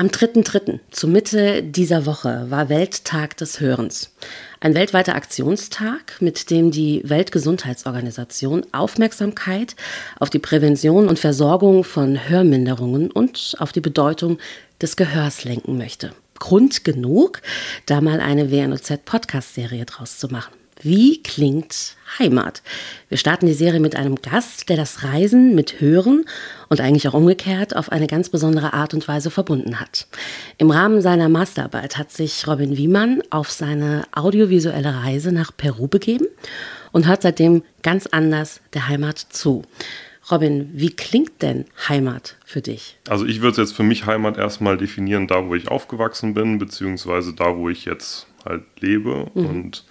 Am 3.3. zur Mitte dieser Woche war Welttag des Hörens. Ein weltweiter Aktionstag, mit dem die Weltgesundheitsorganisation Aufmerksamkeit auf die Prävention und Versorgung von Hörminderungen und auf die Bedeutung des Gehörs lenken möchte. Grund genug, da mal eine WNOZ-Podcast-Serie draus zu machen. Wie klingt Heimat? Wir starten die Serie mit einem Gast, der das Reisen mit Hören und eigentlich auch umgekehrt auf eine ganz besondere Art und Weise verbunden hat. Im Rahmen seiner Masterarbeit hat sich Robin Wiemann auf seine audiovisuelle Reise nach Peru begeben und hört seitdem ganz anders der Heimat zu. Robin, wie klingt denn Heimat für dich? Also ich würde es jetzt für mich Heimat erstmal definieren, da wo ich aufgewachsen bin, beziehungsweise da wo ich jetzt halt lebe. Mhm. Und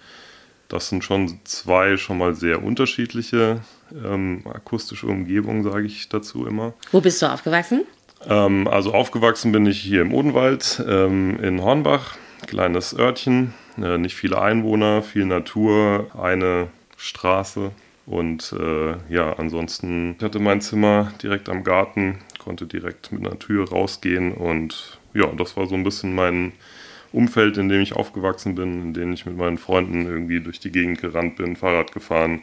das sind schon zwei schon mal sehr unterschiedliche ähm, akustische Umgebungen, sage ich dazu immer. Wo bist du aufgewachsen? Ähm, also aufgewachsen bin ich hier im Odenwald ähm, in Hornbach, kleines Örtchen, äh, nicht viele Einwohner, viel Natur, eine Straße und äh, ja, ansonsten hatte mein Zimmer direkt am Garten, konnte direkt mit einer Tür rausgehen und ja, das war so ein bisschen mein Umfeld, in dem ich aufgewachsen bin, in dem ich mit meinen Freunden irgendwie durch die Gegend gerannt bin, Fahrrad gefahren,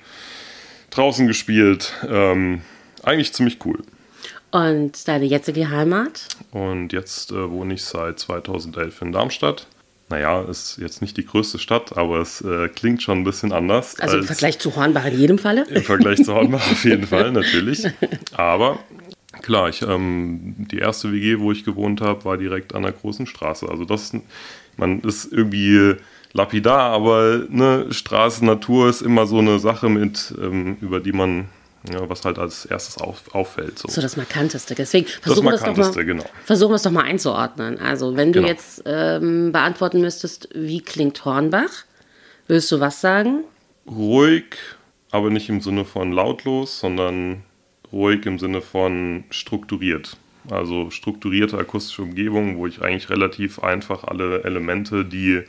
draußen gespielt. Ähm, eigentlich ziemlich cool. Und deine jetzige Heimat? Und jetzt äh, wohne ich seit 2011 in Darmstadt. Naja, ist jetzt nicht die größte Stadt, aber es äh, klingt schon ein bisschen anders. Also im Vergleich zu Hornbach in jedem Falle? Im Vergleich zu Hornbach auf jeden Fall, natürlich. Aber klar, ich, ähm, die erste WG, wo ich gewohnt habe, war direkt an der großen Straße. Also das, man ist irgendwie lapidar, aber ne, Straße, Natur ist immer so eine Sache mit, ähm, über die man ja, was halt als erstes auf, auffällt. So. so das Markanteste. Deswegen versuchen wir es doch mal, genau. versuchen wir es doch mal einzuordnen. Also wenn du genau. jetzt ähm, beantworten müsstest, wie klingt Hornbach, würdest du was sagen? Ruhig, aber nicht im Sinne von lautlos, sondern ruhig im Sinne von strukturiert. Also strukturierte akustische Umgebung, wo ich eigentlich relativ einfach alle Elemente, die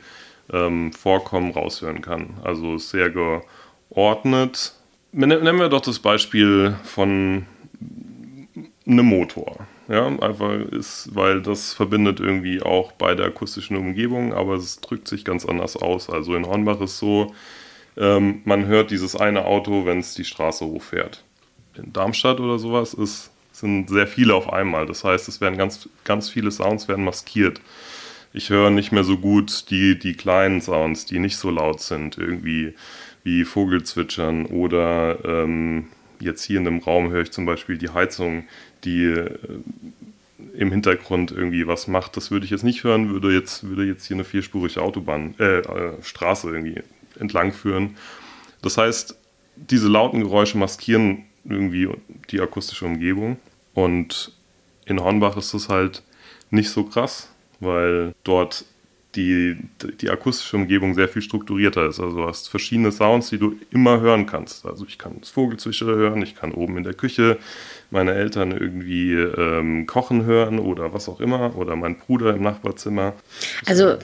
ähm, vorkommen, raushören kann. Also sehr geordnet. Nehmen wir doch das Beispiel von einem Motor. Ja, einfach ist, weil das verbindet irgendwie auch beide akustischen Umgebungen, aber es drückt sich ganz anders aus. Also in Hornbach ist so, ähm, man hört dieses eine Auto, wenn es die Straße hochfährt in Darmstadt oder sowas ist, sind sehr viele auf einmal. Das heißt, es werden ganz, ganz viele Sounds werden maskiert. Ich höre nicht mehr so gut die, die kleinen Sounds, die nicht so laut sind, irgendwie wie Vogelzwitschern oder ähm, jetzt hier in dem Raum höre ich zum Beispiel die Heizung, die äh, im Hintergrund irgendwie was macht. Das würde ich jetzt nicht hören, würde jetzt, würde jetzt hier eine vierspurige Autobahn, äh, äh, Straße irgendwie entlang führen. Das heißt, diese lauten Geräusche maskieren irgendwie die akustische Umgebung. Und in Hornbach ist das halt nicht so krass, weil dort die, die akustische Umgebung sehr viel strukturierter ist. Also du hast verschiedene Sounds, die du immer hören kannst. Also ich kann das Vogelzwitschern hören, ich kann oben in der Küche meine Eltern irgendwie ähm, kochen hören oder was auch immer oder mein Bruder im Nachbarzimmer. Also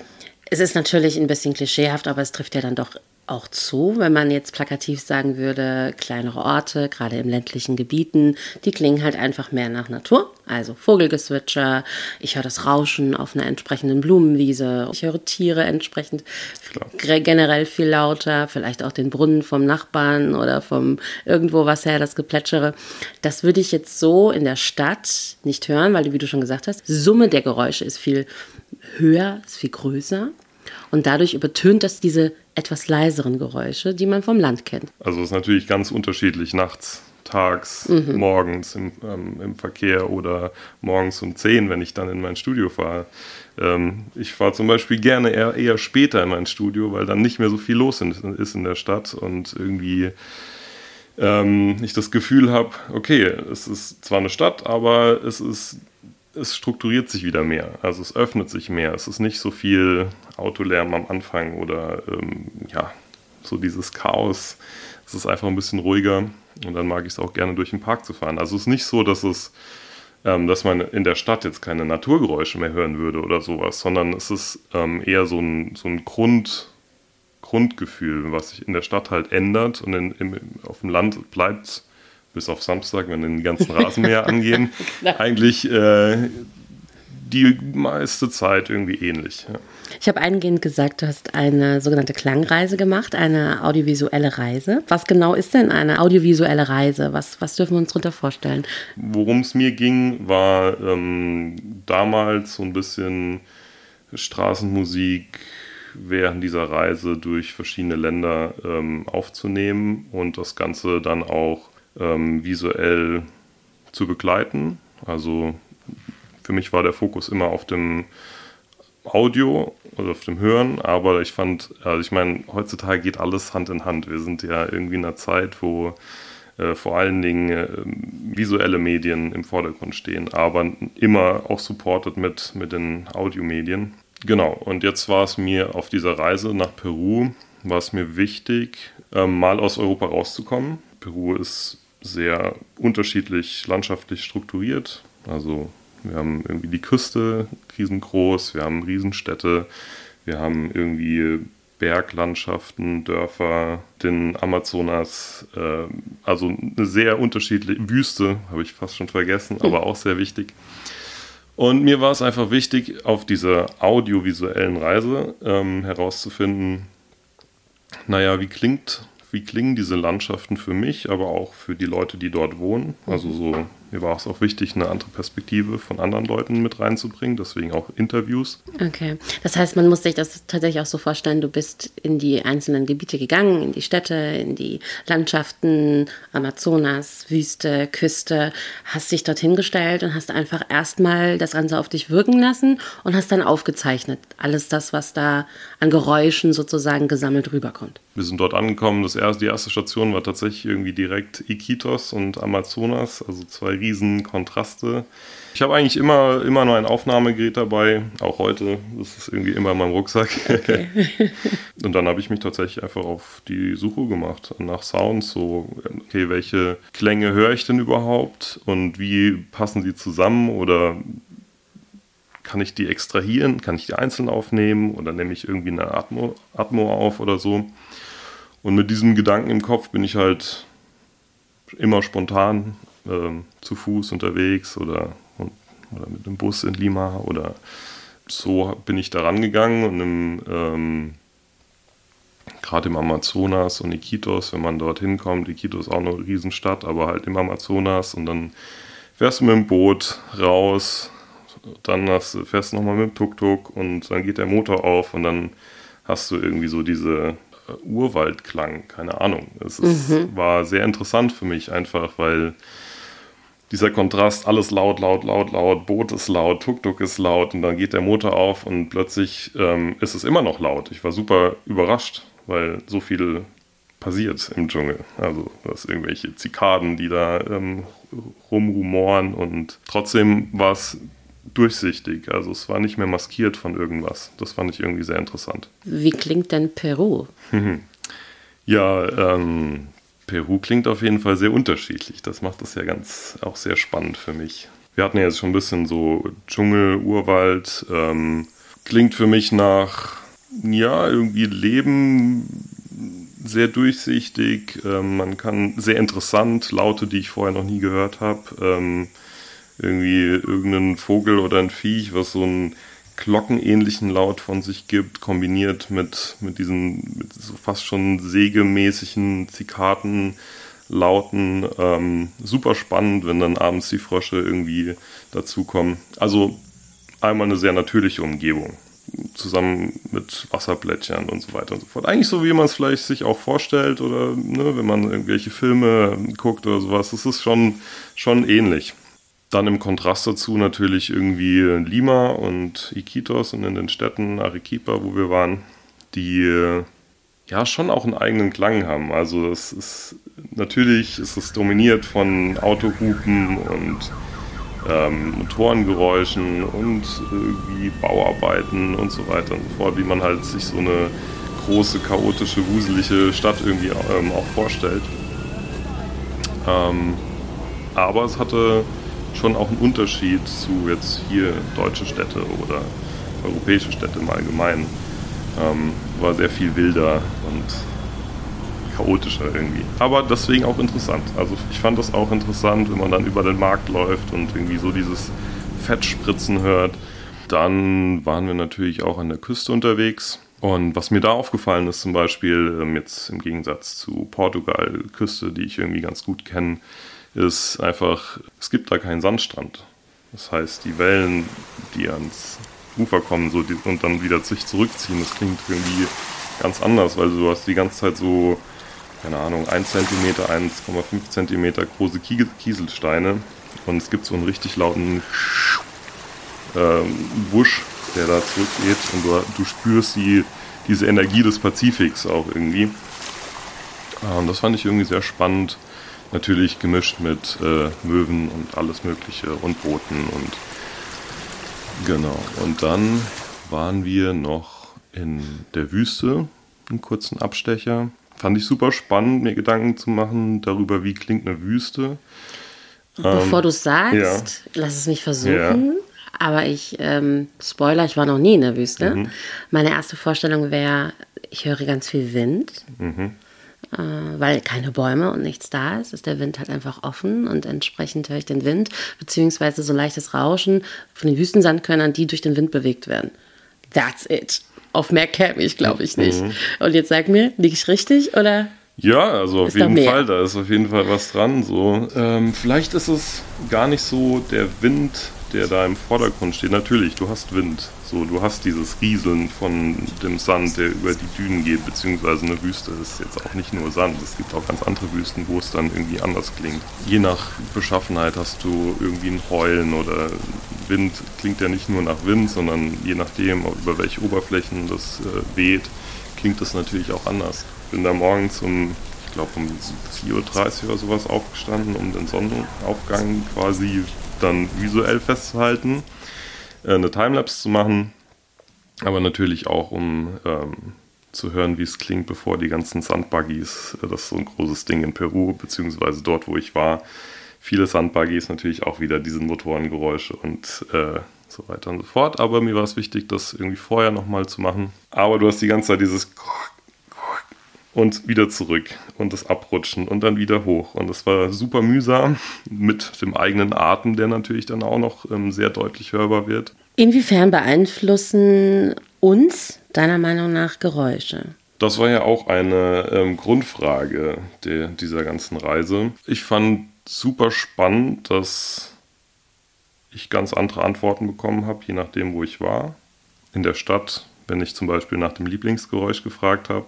es ist natürlich ein bisschen klischeehaft, aber es trifft ja dann doch auch zu, wenn man jetzt plakativ sagen würde, kleinere Orte, gerade im ländlichen Gebieten, die klingen halt einfach mehr nach Natur. Also Vogelgezwitscher, ich höre das Rauschen auf einer entsprechenden Blumenwiese, ich höre Tiere entsprechend Klar. generell viel lauter, vielleicht auch den Brunnen vom Nachbarn oder vom irgendwo was her, das Geplätschere. Das würde ich jetzt so in der Stadt nicht hören, weil, wie du schon gesagt hast, Summe der Geräusche ist viel höher, ist viel größer. Und dadurch übertönt das diese etwas leiseren Geräusche, die man vom Land kennt. Also es ist natürlich ganz unterschiedlich nachts, tags, mhm. morgens im, ähm, im, Verkehr oder morgens um 10, wenn ich dann in mein Studio fahre. Ähm, ich fahre zum Beispiel gerne eher, eher später in mein Studio, weil dann nicht mehr so viel los ist in der Stadt und irgendwie ähm, ich das Gefühl habe, okay, es ist zwar eine Stadt, aber es ist es strukturiert sich wieder mehr. Also es öffnet sich mehr. Es ist nicht so viel Autolärm am Anfang oder ähm, ja, so dieses Chaos. Es ist einfach ein bisschen ruhiger und dann mag ich es auch gerne durch den Park zu fahren. Also es ist nicht so, dass es, ähm, dass man in der Stadt jetzt keine Naturgeräusche mehr hören würde oder sowas, sondern es ist ähm, eher so ein, so ein Grund, Grundgefühl, was sich in der Stadt halt ändert und in, im, auf dem Land bleibt bis auf Samstag, wenn den ganzen Rasenmäher angehen, eigentlich äh, die meiste Zeit irgendwie ähnlich. Ja. Ich habe eingehend gesagt, du hast eine sogenannte Klangreise gemacht, eine audiovisuelle Reise. Was genau ist denn eine audiovisuelle Reise? Was, was dürfen wir uns darunter vorstellen? Worum es mir ging, war ähm, damals so ein bisschen Straßenmusik während dieser Reise durch verschiedene Länder ähm, aufzunehmen und das Ganze dann auch ähm, visuell zu begleiten. Also für mich war der Fokus immer auf dem Audio oder auf dem Hören, aber ich fand, also ich meine, heutzutage geht alles Hand in Hand. Wir sind ja irgendwie in einer Zeit, wo äh, vor allen Dingen äh, visuelle Medien im Vordergrund stehen, aber immer auch supported mit, mit den Audiomedien. Genau, und jetzt war es mir auf dieser Reise nach Peru, war es mir wichtig, ähm, mal aus Europa rauszukommen. Peru ist sehr unterschiedlich landschaftlich strukturiert. Also wir haben irgendwie die Küste riesengroß, wir haben Riesenstädte, wir haben irgendwie Berglandschaften, Dörfer, den Amazonas, äh, also eine sehr unterschiedliche Wüste, habe ich fast schon vergessen, aber auch sehr wichtig. Und mir war es einfach wichtig, auf dieser audiovisuellen Reise ähm, herauszufinden, naja, wie klingt, wie klingen diese Landschaften für mich, aber auch für die Leute, die dort wohnen. Also so mir war es auch wichtig, eine andere Perspektive von anderen Leuten mit reinzubringen, deswegen auch Interviews. Okay, das heißt, man muss sich das tatsächlich auch so vorstellen, du bist in die einzelnen Gebiete gegangen, in die Städte, in die Landschaften, Amazonas, Wüste, Küste, hast dich dorthin gestellt und hast einfach erstmal das Ganze auf dich wirken lassen und hast dann aufgezeichnet, alles das, was da an Geräuschen sozusagen gesammelt rüberkommt. Wir sind dort angekommen, das erste, die erste Station war tatsächlich irgendwie direkt Iquitos und Amazonas, also zwei riesen Kontraste. Ich habe eigentlich immer, immer nur ein Aufnahmegerät dabei, auch heute. Das ist irgendwie immer in meinem Rucksack. Okay. und dann habe ich mich tatsächlich einfach auf die Suche gemacht nach Sounds. So, okay, welche Klänge höre ich denn überhaupt und wie passen sie zusammen oder kann ich die extrahieren? Kann ich die einzeln aufnehmen oder nehme ich irgendwie eine Atmo, Atmo auf oder so? Und mit diesem Gedanken im Kopf bin ich halt immer spontan ähm, zu Fuß unterwegs oder, oder mit dem Bus in Lima oder so bin ich da rangegangen und im, ähm, gerade im Amazonas und Iquitos, wenn man dorthin kommt, Iquitos ist auch eine Riesenstadt, aber halt im Amazonas und dann fährst du mit dem Boot raus, dann hast, fährst du nochmal mit dem Tuk-Tuk und dann geht der Motor auf und dann hast du irgendwie so diese äh, Urwaldklang, keine Ahnung. Es ist, mhm. war sehr interessant für mich einfach, weil dieser Kontrast, alles laut, laut, laut, laut, Boot ist laut, Tuk-Tuk ist laut und dann geht der Motor auf und plötzlich ähm, ist es immer noch laut. Ich war super überrascht, weil so viel passiert im Dschungel. Also das irgendwelche Zikaden, die da ähm, rumrumoren und trotzdem war es durchsichtig. Also es war nicht mehr maskiert von irgendwas. Das fand ich irgendwie sehr interessant. Wie klingt denn Peru? ja, ähm, Peru klingt auf jeden Fall sehr unterschiedlich. Das macht das ja ganz auch sehr spannend für mich. Wir hatten ja jetzt schon ein bisschen so Dschungel, Urwald. Ähm, klingt für mich nach, ja, irgendwie Leben sehr durchsichtig. Ähm, man kann sehr interessant, Laute, die ich vorher noch nie gehört habe. Ähm, irgendwie irgendein Vogel oder ein Viech, was so ein glockenähnlichen Laut von sich gibt, kombiniert mit, mit diesen mit so fast schon sägemäßigen Zikaten. Lauten, ähm, super spannend, wenn dann abends die Frösche irgendwie dazukommen. Also einmal eine sehr natürliche Umgebung, zusammen mit Wasserplätschern und so weiter und so fort. Eigentlich so, wie man es vielleicht sich auch vorstellt oder ne, wenn man irgendwelche Filme guckt oder sowas, das ist schon, schon ähnlich. Dann im Kontrast dazu natürlich irgendwie Lima und Iquitos und in den Städten Arequipa, wo wir waren, die äh, ja schon auch einen eigenen Klang haben. Also es ist natürlich ist es dominiert von Autohupen und ähm, Motorengeräuschen und irgendwie Bauarbeiten und so weiter und so fort, wie man halt sich so eine große, chaotische, wuselige Stadt irgendwie ähm, auch vorstellt. Ähm, aber es hatte schon auch ein Unterschied zu jetzt hier deutsche Städte oder europäische Städte im Allgemeinen. Ähm, war sehr viel wilder und chaotischer irgendwie. Aber deswegen auch interessant. Also ich fand das auch interessant, wenn man dann über den Markt läuft und irgendwie so dieses Fettspritzen hört. dann waren wir natürlich auch an der Küste unterwegs. Und was mir da aufgefallen ist, zum Beispiel ähm, jetzt im Gegensatz zu Portugal, Küste, die ich irgendwie ganz gut kenne, ist einfach, es gibt da keinen Sandstrand. Das heißt, die Wellen, die ans Ufer kommen so, die, und dann wieder sich zurückziehen, das klingt irgendwie ganz anders, weil du hast die ganze Zeit so, keine Ahnung, 1 cm, 1,5 cm große Kieselsteine und es gibt so einen richtig lauten ähm, Wusch, der da zurückgeht und du, du spürst die, diese Energie des Pazifiks auch irgendwie. Und das fand ich irgendwie sehr spannend. Natürlich gemischt mit äh, Möwen und alles Mögliche und Booten und genau. Und dann waren wir noch in der Wüste, einen kurzen Abstecher. Fand ich super spannend, mir Gedanken zu machen darüber, wie klingt eine Wüste. Bevor ähm, du es sagst, ja. lass es mich versuchen. Ja. Aber ich, ähm, Spoiler, ich war noch nie in der Wüste. Mhm. Meine erste Vorstellung wäre, ich höre ganz viel Wind. Mhm. Äh, weil keine Bäume und nichts da ist, ist der Wind halt einfach offen und entsprechend höre ich den Wind, beziehungsweise so leichtes Rauschen von den Wüstensandkörnern, die durch den Wind bewegt werden. That's it. Auf mehr käme ich, glaube ich, nicht. Mhm. Und jetzt sag mir, liege ich richtig oder? Ja, also auf jeden Fall, da ist auf jeden Fall was dran. So, ähm, vielleicht ist es gar nicht so der Wind, der da im Vordergrund steht. Natürlich, du hast Wind. So, du hast dieses Rieseln von dem Sand, der über die Dünen geht, beziehungsweise eine Wüste ist jetzt auch nicht nur Sand. Es gibt auch ganz andere Wüsten, wo es dann irgendwie anders klingt. Je nach Beschaffenheit hast du irgendwie ein Heulen oder Wind klingt ja nicht nur nach Wind, sondern je nachdem, über welche Oberflächen das äh, weht, klingt das natürlich auch anders bin da morgens um, ich glaube um 4.30 Uhr oder sowas aufgestanden, um den Sonnenaufgang quasi dann visuell festzuhalten, äh, eine Timelapse zu machen, aber natürlich auch um ähm, zu hören, wie es klingt, bevor die ganzen Sandbuggies, äh, das ist so ein großes Ding in Peru, beziehungsweise dort, wo ich war, viele Sandbuggies, natürlich auch wieder diese Motorengeräusche und äh, so weiter und so fort. Aber mir war es wichtig, das irgendwie vorher nochmal zu machen. Aber du hast die ganze Zeit dieses und wieder zurück und das Abrutschen und dann wieder hoch. Und das war super mühsam mit dem eigenen Atem, der natürlich dann auch noch ähm, sehr deutlich hörbar wird. Inwiefern beeinflussen uns deiner Meinung nach Geräusche? Das war ja auch eine ähm, Grundfrage der, dieser ganzen Reise. Ich fand super spannend, dass ich ganz andere Antworten bekommen habe, je nachdem, wo ich war. In der Stadt, wenn ich zum Beispiel nach dem Lieblingsgeräusch gefragt habe,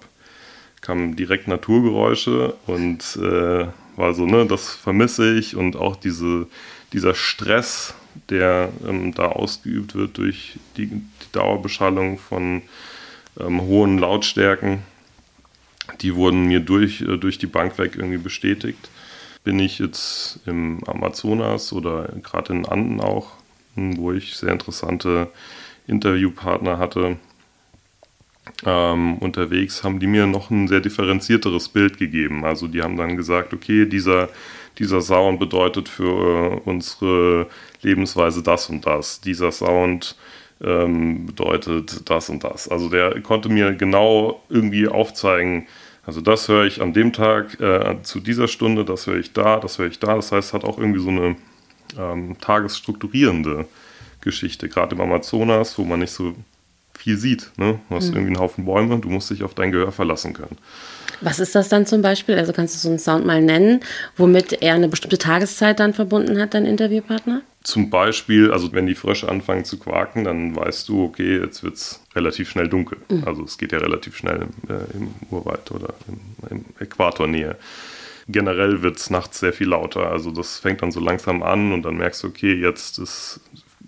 kamen direkt Naturgeräusche und äh, war so, ne, das vermisse ich und auch diese, dieser Stress, der ähm, da ausgeübt wird durch die, die Dauerbeschallung von ähm, hohen Lautstärken, die wurden mir durch, äh, durch die Bank weg irgendwie bestätigt. Bin ich jetzt im Amazonas oder gerade in Anden auch, wo ich sehr interessante Interviewpartner hatte, ähm, unterwegs, haben die mir noch ein sehr differenzierteres Bild gegeben. Also die haben dann gesagt, okay, dieser, dieser Sound bedeutet für äh, unsere Lebensweise das und das. Dieser Sound ähm, bedeutet das und das. Also der konnte mir genau irgendwie aufzeigen, also das höre ich an dem Tag äh, zu dieser Stunde, das höre ich da, das höre ich da. Das heißt, hat auch irgendwie so eine ähm, tagesstrukturierende Geschichte, gerade im Amazonas, wo man nicht so viel sieht. Ne? Du hast mhm. irgendwie einen Haufen Bäume, du musst dich auf dein Gehör verlassen können. Was ist das dann zum Beispiel? Also kannst du so einen Sound mal nennen, womit er eine bestimmte Tageszeit dann verbunden hat, dein Interviewpartner? Zum Beispiel, also wenn die Frösche anfangen zu quaken, dann weißt du, okay, jetzt wird es relativ schnell dunkel. Mhm. Also es geht ja relativ schnell im, äh, im Urwald oder im, im Äquatornähe. Generell wird es nachts sehr viel lauter. Also das fängt dann so langsam an und dann merkst du, okay, jetzt ist,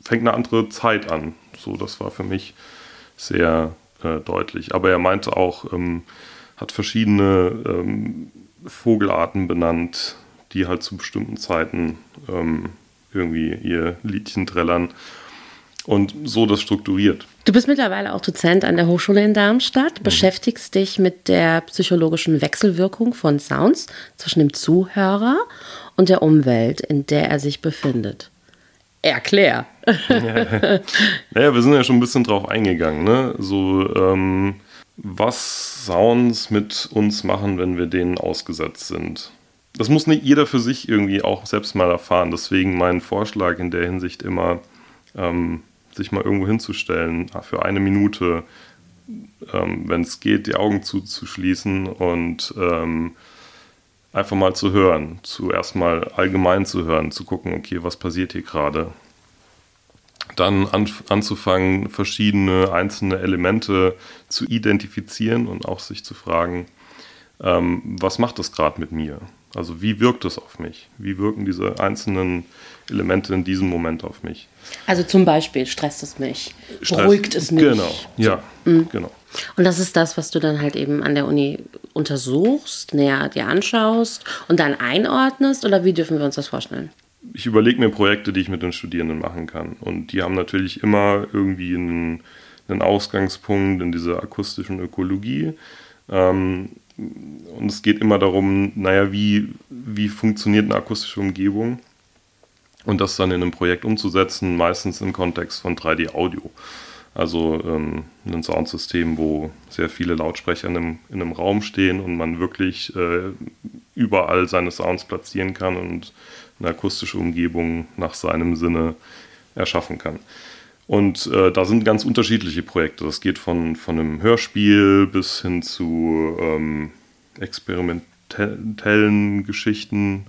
fängt eine andere Zeit an. So, das war für mich sehr äh, deutlich. Aber er meinte auch, ähm, hat verschiedene ähm, Vogelarten benannt, die halt zu bestimmten Zeiten ähm, irgendwie ihr Liedchen trällern und so das strukturiert. Du bist mittlerweile auch Dozent an der Hochschule in Darmstadt, mhm. beschäftigst dich mit der psychologischen Wechselwirkung von Sounds zwischen dem Zuhörer und der Umwelt, in der er sich befindet. Erklär. naja, wir sind ja schon ein bisschen drauf eingegangen, ne? So, ähm, was Sounds mit uns machen, wenn wir denen ausgesetzt sind. Das muss nicht jeder für sich irgendwie auch selbst mal erfahren. Deswegen mein Vorschlag in der Hinsicht immer, ähm, sich mal irgendwo hinzustellen, für eine Minute, ähm, wenn es geht, die Augen zuzuschließen und ähm, einfach mal zu hören, zuerst mal allgemein zu hören, zu gucken, okay, was passiert hier gerade. Dann an, anzufangen, verschiedene einzelne Elemente zu identifizieren und auch sich zu fragen, ähm, was macht das gerade mit mir? Also wie wirkt es auf mich? Wie wirken diese einzelnen Elemente in diesem Moment auf mich? Also zum Beispiel stresst es mich, Stress, beruhigt es mich. Genau, ja, mhm. genau. Und das ist das, was du dann halt eben an der Uni untersuchst, näher dir anschaust und dann einordnest? Oder wie dürfen wir uns das vorstellen? Ich überlege mir Projekte, die ich mit den Studierenden machen kann. Und die haben natürlich immer irgendwie einen, einen Ausgangspunkt in dieser akustischen Ökologie. Ähm, und es geht immer darum, naja, wie, wie funktioniert eine akustische Umgebung? Und das dann in einem Projekt umzusetzen, meistens im Kontext von 3D-Audio. Also ähm, ein Soundsystem, wo sehr viele Lautsprecher in einem, in einem Raum stehen und man wirklich äh, überall seine Sounds platzieren kann und eine akustische Umgebung nach seinem Sinne erschaffen kann. Und äh, da sind ganz unterschiedliche Projekte. Das geht von, von einem Hörspiel bis hin zu ähm, experimentellen Geschichten,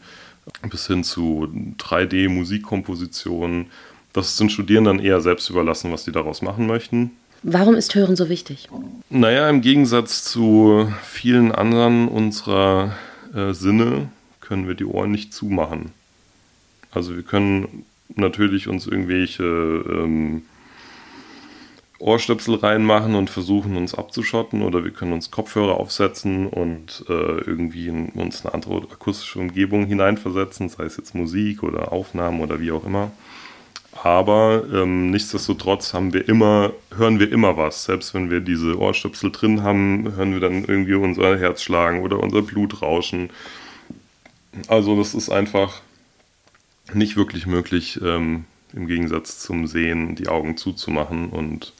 bis hin zu 3D-Musikkompositionen. Das sind Studierenden eher selbst überlassen, was sie daraus machen möchten. Warum ist Hören so wichtig? Naja, im Gegensatz zu vielen anderen unserer äh, Sinne können wir die Ohren nicht zumachen. Also wir können natürlich uns irgendwelche ähm, Ohrstöpsel reinmachen und versuchen uns abzuschotten oder wir können uns Kopfhörer aufsetzen und äh, irgendwie in uns eine andere akustische Umgebung hineinversetzen, sei es jetzt Musik oder Aufnahmen oder wie auch immer. Aber ähm, nichtsdestotrotz haben wir immer, hören wir immer was. Selbst wenn wir diese Ohrstöpsel drin haben, hören wir dann irgendwie unser Herz schlagen oder unser Blut rauschen. Also das ist einfach nicht wirklich möglich, ähm, im Gegensatz zum Sehen die Augen zuzumachen und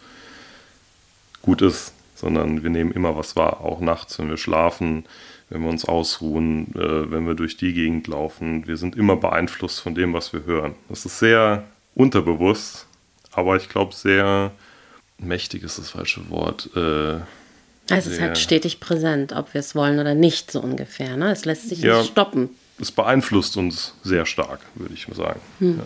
gut ist, sondern wir nehmen immer was wahr, auch nachts, wenn wir schlafen, wenn wir uns ausruhen, äh, wenn wir durch die Gegend laufen. Wir sind immer beeinflusst von dem, was wir hören. Das ist sehr unterbewusst, aber ich glaube sehr mächtig ist das falsche Wort. Äh, es ist halt stetig präsent, ob wir es wollen oder nicht, so ungefähr. Ne? Es lässt sich ja, nicht stoppen es beeinflusst uns sehr stark, würde ich mal sagen. Hm. Ja.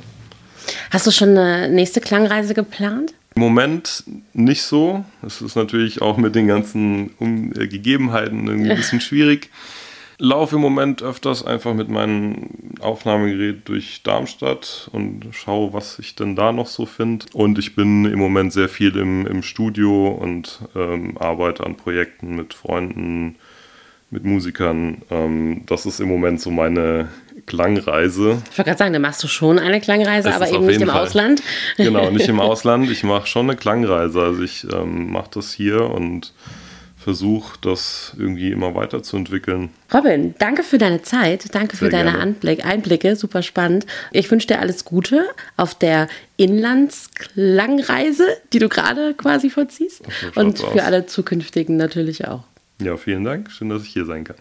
Hast du schon eine nächste Klangreise geplant? Im Moment nicht so. Es ist natürlich auch mit den ganzen um äh, Gegebenheiten irgendwie ein bisschen schwierig. Laufe im Moment öfters einfach mit meinem Aufnahmegerät durch Darmstadt und schaue, was ich denn da noch so finde. Und ich bin im Moment sehr viel im, im Studio und ähm, arbeite an Projekten mit Freunden, mit Musikern. Ähm, das ist im Moment so meine Klangreise. Ich wollte gerade sagen, da machst du schon eine Klangreise, das aber eben nicht im Fall. Ausland. Genau, nicht im Ausland. Ich mache schon eine Klangreise. Also ich ähm, mache das hier und versuche das irgendwie immer weiterzuentwickeln. Robin, danke für deine Zeit, danke Sehr für deine Anblick, Einblicke, super spannend. Ich wünsche dir alles Gute auf der Inlandsklangreise, die du gerade quasi vollziehst und für alle zukünftigen natürlich auch. Ja, vielen Dank. Schön, dass ich hier sein kann.